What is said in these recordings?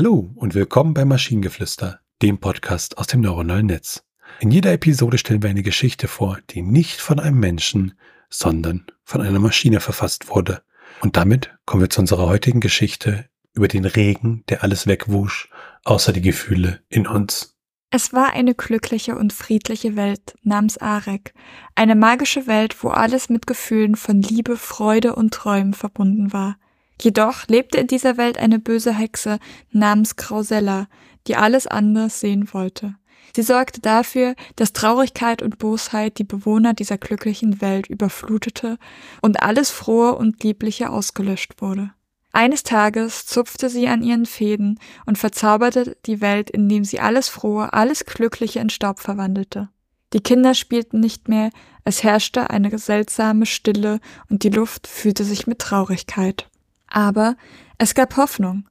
Hallo und willkommen bei Maschinengeflüster, dem Podcast aus dem neuronalen Netz. In jeder Episode stellen wir eine Geschichte vor, die nicht von einem Menschen, sondern von einer Maschine verfasst wurde. Und damit kommen wir zu unserer heutigen Geschichte über den Regen, der alles wegwusch, außer die Gefühle in uns. Es war eine glückliche und friedliche Welt namens Arek, eine magische Welt, wo alles mit Gefühlen von Liebe, Freude und Träumen verbunden war. Jedoch lebte in dieser Welt eine böse Hexe namens Krausella, die alles anders sehen wollte. Sie sorgte dafür, dass Traurigkeit und Bosheit die Bewohner dieser glücklichen Welt überflutete und alles Frohe und Liebliche ausgelöscht wurde. Eines Tages zupfte sie an ihren Fäden und verzauberte die Welt, indem sie alles Frohe, alles Glückliche in Staub verwandelte. Die Kinder spielten nicht mehr, es herrschte eine seltsame Stille und die Luft fühlte sich mit Traurigkeit. Aber es gab Hoffnung,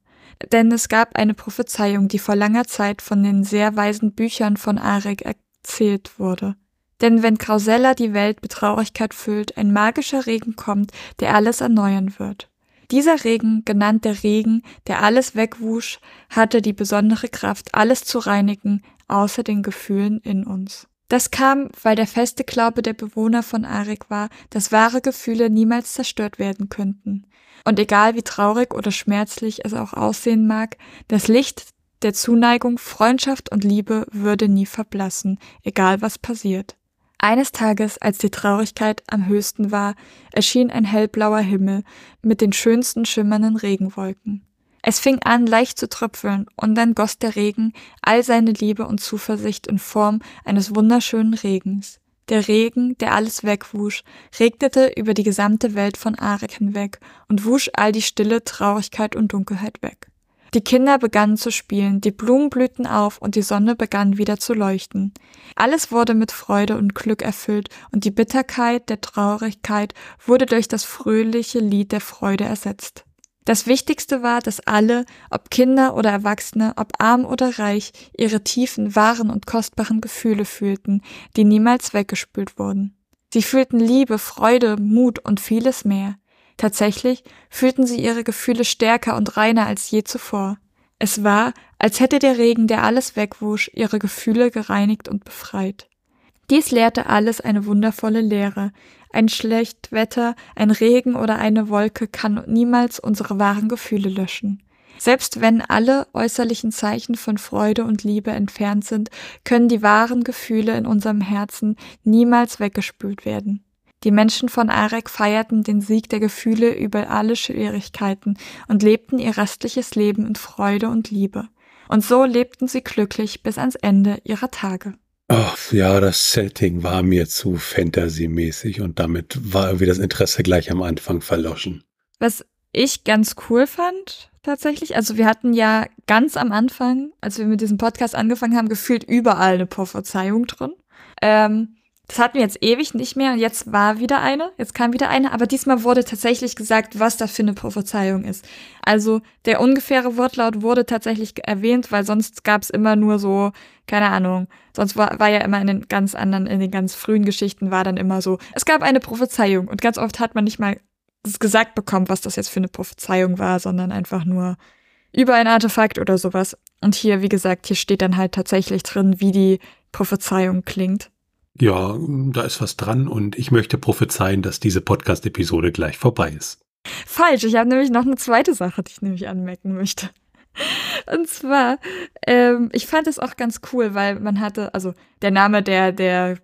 denn es gab eine Prophezeiung, die vor langer Zeit von den sehr weisen Büchern von Arek erzählt wurde. Denn wenn Krausella die Welt mit Traurigkeit füllt, ein magischer Regen kommt, der alles erneuern wird. Dieser Regen, genannt der Regen, der alles wegwusch, hatte die besondere Kraft, alles zu reinigen, außer den Gefühlen in uns. Das kam, weil der feste Glaube der Bewohner von Arik war, dass wahre Gefühle niemals zerstört werden könnten. Und egal wie traurig oder schmerzlich es auch aussehen mag, das Licht der Zuneigung, Freundschaft und Liebe würde nie verblassen, egal was passiert. Eines Tages, als die Traurigkeit am höchsten war, erschien ein hellblauer Himmel mit den schönsten schimmernden Regenwolken. Es fing an, leicht zu tröpfeln, und dann goss der Regen all seine Liebe und Zuversicht in Form eines wunderschönen Regens. Der Regen, der alles wegwusch, regnete über die gesamte Welt von Arek hinweg und wusch all die Stille, Traurigkeit und Dunkelheit weg. Die Kinder begannen zu spielen, die Blumen blühten auf und die Sonne begann wieder zu leuchten. Alles wurde mit Freude und Glück erfüllt und die Bitterkeit der Traurigkeit wurde durch das fröhliche Lied der Freude ersetzt. Das Wichtigste war, dass alle, ob Kinder oder Erwachsene, ob arm oder reich, ihre tiefen, wahren und kostbaren Gefühle fühlten, die niemals weggespült wurden. Sie fühlten Liebe, Freude, Mut und vieles mehr. Tatsächlich fühlten sie ihre Gefühle stärker und reiner als je zuvor. Es war, als hätte der Regen, der alles wegwusch, ihre Gefühle gereinigt und befreit. Dies lehrte alles eine wundervolle Lehre, ein Schlechtwetter, ein Regen oder eine Wolke kann niemals unsere wahren Gefühle löschen. Selbst wenn alle äußerlichen Zeichen von Freude und Liebe entfernt sind, können die wahren Gefühle in unserem Herzen niemals weggespült werden. Die Menschen von Arek feierten den Sieg der Gefühle über alle Schwierigkeiten und lebten ihr restliches Leben in Freude und Liebe. Und so lebten sie glücklich bis ans Ende ihrer Tage. Ach, ja, das Setting war mir zu fantasymäßig und damit war irgendwie das Interesse gleich am Anfang verloschen. Was ich ganz cool fand, tatsächlich, also wir hatten ja ganz am Anfang, als wir mit diesem Podcast angefangen haben, gefühlt überall eine Prophezeiung drin. Ähm, das hatten wir jetzt ewig nicht mehr und jetzt war wieder eine, jetzt kam wieder eine, aber diesmal wurde tatsächlich gesagt, was das für eine Prophezeiung ist. Also der ungefähre Wortlaut wurde tatsächlich erwähnt, weil sonst gab es immer nur so, keine Ahnung, sonst war, war ja immer in den ganz anderen, in den ganz frühen Geschichten war dann immer so, es gab eine Prophezeiung und ganz oft hat man nicht mal gesagt bekommen, was das jetzt für eine Prophezeiung war, sondern einfach nur über ein Artefakt oder sowas. Und hier, wie gesagt, hier steht dann halt tatsächlich drin, wie die Prophezeiung klingt. Ja, da ist was dran und ich möchte prophezeien, dass diese Podcast-Episode gleich vorbei ist. Falsch, ich habe nämlich noch eine zweite Sache, die ich nämlich anmerken möchte. Und zwar, ähm, ich fand es auch ganz cool, weil man hatte, also der Name der, der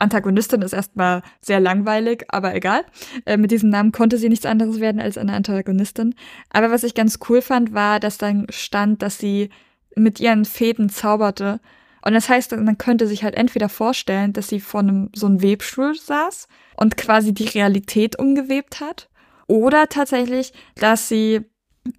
Antagonistin ist erstmal sehr langweilig, aber egal. Äh, mit diesem Namen konnte sie nichts anderes werden als eine Antagonistin. Aber was ich ganz cool fand, war, dass dann stand, dass sie mit ihren Fäden zauberte und das heißt, man könnte sich halt entweder vorstellen, dass sie vor einem so einem Webstuhl saß und quasi die Realität umgewebt hat, oder tatsächlich, dass sie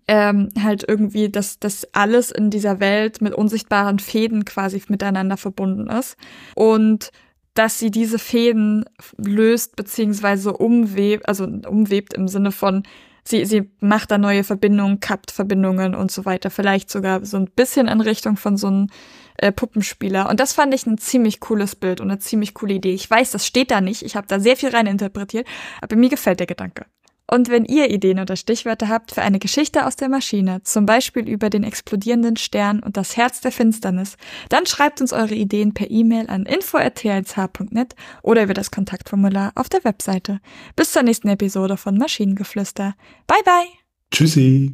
ähm, halt irgendwie, dass das alles in dieser Welt mit unsichtbaren Fäden quasi miteinander verbunden ist. Und dass sie diese Fäden löst beziehungsweise umwebt, also umwebt im Sinne von sie, sie macht da neue Verbindungen, kappt Verbindungen und so weiter. Vielleicht sogar so ein bisschen in Richtung von so einem äh, Puppenspieler. Und das fand ich ein ziemlich cooles Bild und eine ziemlich coole Idee. Ich weiß, das steht da nicht. Ich habe da sehr viel rein interpretiert, aber mir gefällt der Gedanke. Und wenn ihr Ideen oder Stichwörter habt für eine Geschichte aus der Maschine, zum Beispiel über den explodierenden Stern und das Herz der Finsternis, dann schreibt uns eure Ideen per E-Mail an info.tlsh.net oder über das Kontaktformular auf der Webseite. Bis zur nächsten Episode von Maschinengeflüster. Bye bye! Tschüssi!